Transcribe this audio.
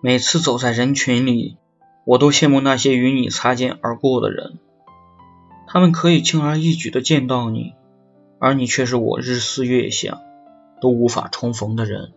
每次走在人群里我都羡慕那些与你擦肩而过的人。他们可以轻而易举的见到你而你却是我日思夜想都无法重逢的人。